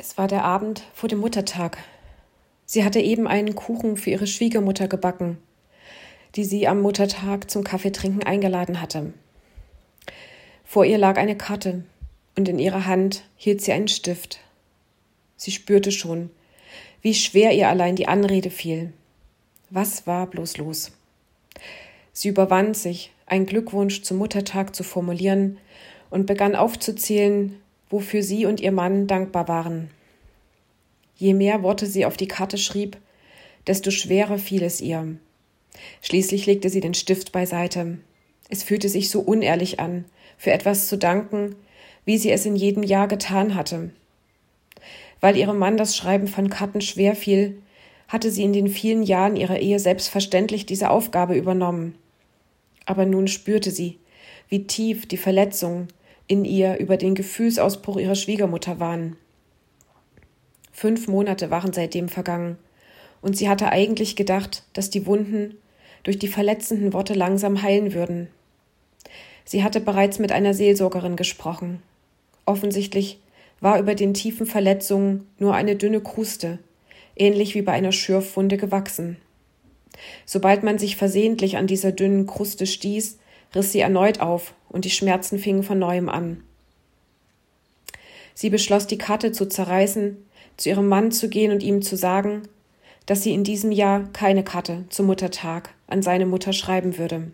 Es war der Abend vor dem Muttertag. Sie hatte eben einen Kuchen für ihre Schwiegermutter gebacken, die sie am Muttertag zum Kaffeetrinken eingeladen hatte. Vor ihr lag eine Karte und in ihrer Hand hielt sie einen Stift. Sie spürte schon, wie schwer ihr allein die Anrede fiel. Was war bloß los? Sie überwand sich, einen Glückwunsch zum Muttertag zu formulieren und begann aufzuzählen, wofür sie und ihr Mann dankbar waren. Je mehr Worte sie auf die Karte schrieb, desto schwerer fiel es ihr. Schließlich legte sie den Stift beiseite. Es fühlte sich so unehrlich an, für etwas zu danken, wie sie es in jedem Jahr getan hatte. Weil ihrem Mann das Schreiben von Karten schwer fiel, hatte sie in den vielen Jahren ihrer Ehe selbstverständlich diese Aufgabe übernommen. Aber nun spürte sie, wie tief die Verletzungen, in ihr über den Gefühlsausbruch ihrer Schwiegermutter waren. Fünf Monate waren seitdem vergangen, und sie hatte eigentlich gedacht, dass die Wunden durch die verletzenden Worte langsam heilen würden. Sie hatte bereits mit einer Seelsorgerin gesprochen. Offensichtlich war über den tiefen Verletzungen nur eine dünne Kruste, ähnlich wie bei einer Schürfwunde gewachsen. Sobald man sich versehentlich an dieser dünnen Kruste stieß, riss sie erneut auf und die Schmerzen fingen von neuem an. Sie beschloss, die Karte zu zerreißen, zu ihrem Mann zu gehen und ihm zu sagen, dass sie in diesem Jahr keine Karte zum Muttertag an seine Mutter schreiben würde.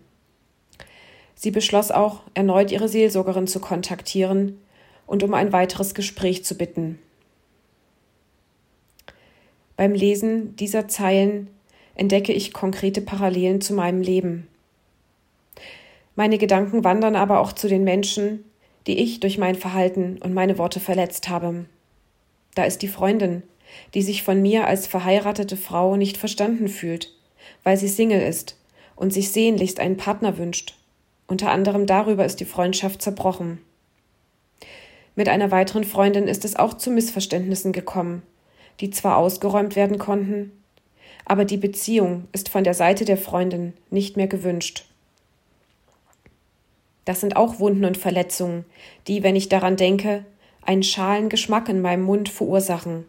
Sie beschloss auch, erneut ihre Seelsorgerin zu kontaktieren und um ein weiteres Gespräch zu bitten. Beim Lesen dieser Zeilen entdecke ich konkrete Parallelen zu meinem Leben. Meine Gedanken wandern aber auch zu den Menschen, die ich durch mein Verhalten und meine Worte verletzt habe. Da ist die Freundin, die sich von mir als verheiratete Frau nicht verstanden fühlt, weil sie Single ist und sich sehnlichst einen Partner wünscht. Unter anderem darüber ist die Freundschaft zerbrochen. Mit einer weiteren Freundin ist es auch zu Missverständnissen gekommen, die zwar ausgeräumt werden konnten, aber die Beziehung ist von der Seite der Freundin nicht mehr gewünscht. Das sind auch Wunden und Verletzungen, die, wenn ich daran denke, einen schalen Geschmack in meinem Mund verursachen.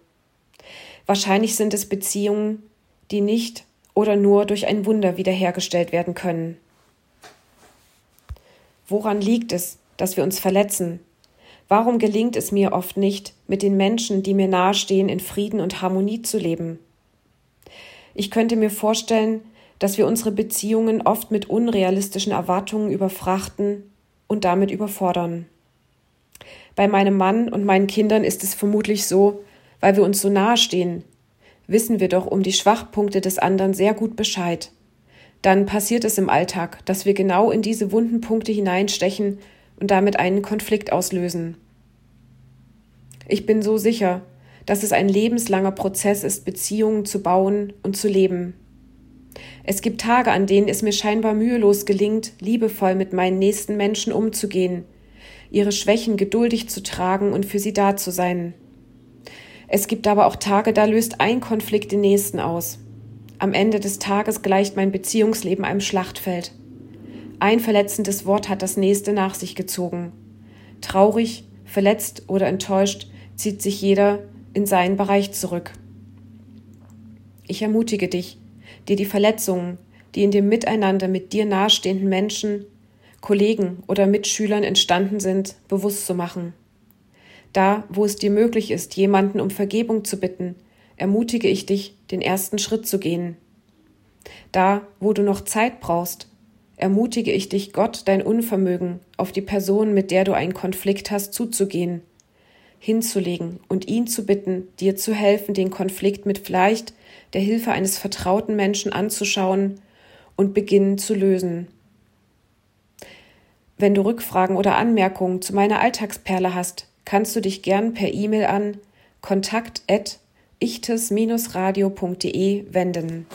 Wahrscheinlich sind es Beziehungen, die nicht oder nur durch ein Wunder wiederhergestellt werden können. Woran liegt es, dass wir uns verletzen? Warum gelingt es mir oft nicht, mit den Menschen, die mir nahestehen, in Frieden und Harmonie zu leben? Ich könnte mir vorstellen, dass wir unsere Beziehungen oft mit unrealistischen Erwartungen überfrachten und damit überfordern. Bei meinem Mann und meinen Kindern ist es vermutlich so, weil wir uns so nahe stehen, wissen wir doch um die Schwachpunkte des anderen sehr gut Bescheid. Dann passiert es im Alltag, dass wir genau in diese wunden Punkte hineinstechen und damit einen Konflikt auslösen. Ich bin so sicher, dass es ein lebenslanger Prozess ist, Beziehungen zu bauen und zu leben. Es gibt Tage, an denen es mir scheinbar mühelos gelingt, liebevoll mit meinen nächsten Menschen umzugehen, ihre Schwächen geduldig zu tragen und für sie da zu sein. Es gibt aber auch Tage, da löst ein Konflikt den nächsten aus. Am Ende des Tages gleicht mein Beziehungsleben einem Schlachtfeld. Ein verletzendes Wort hat das nächste nach sich gezogen. Traurig, verletzt oder enttäuscht zieht sich jeder in seinen Bereich zurück. Ich ermutige dich, dir die Verletzungen, die in dem Miteinander mit dir nahestehenden Menschen, Kollegen oder Mitschülern entstanden sind, bewusst zu machen. Da, wo es dir möglich ist, jemanden um Vergebung zu bitten, ermutige ich dich, den ersten Schritt zu gehen. Da, wo du noch Zeit brauchst, ermutige ich dich, Gott dein Unvermögen auf die Person, mit der du einen Konflikt hast, zuzugehen, hinzulegen und ihn zu bitten, dir zu helfen, den Konflikt mit vielleicht der Hilfe eines vertrauten Menschen anzuschauen und beginnen zu lösen. Wenn du Rückfragen oder Anmerkungen zu meiner Alltagsperle hast, kannst du dich gern per E-Mail an kontakt@ichtes-radio.de wenden.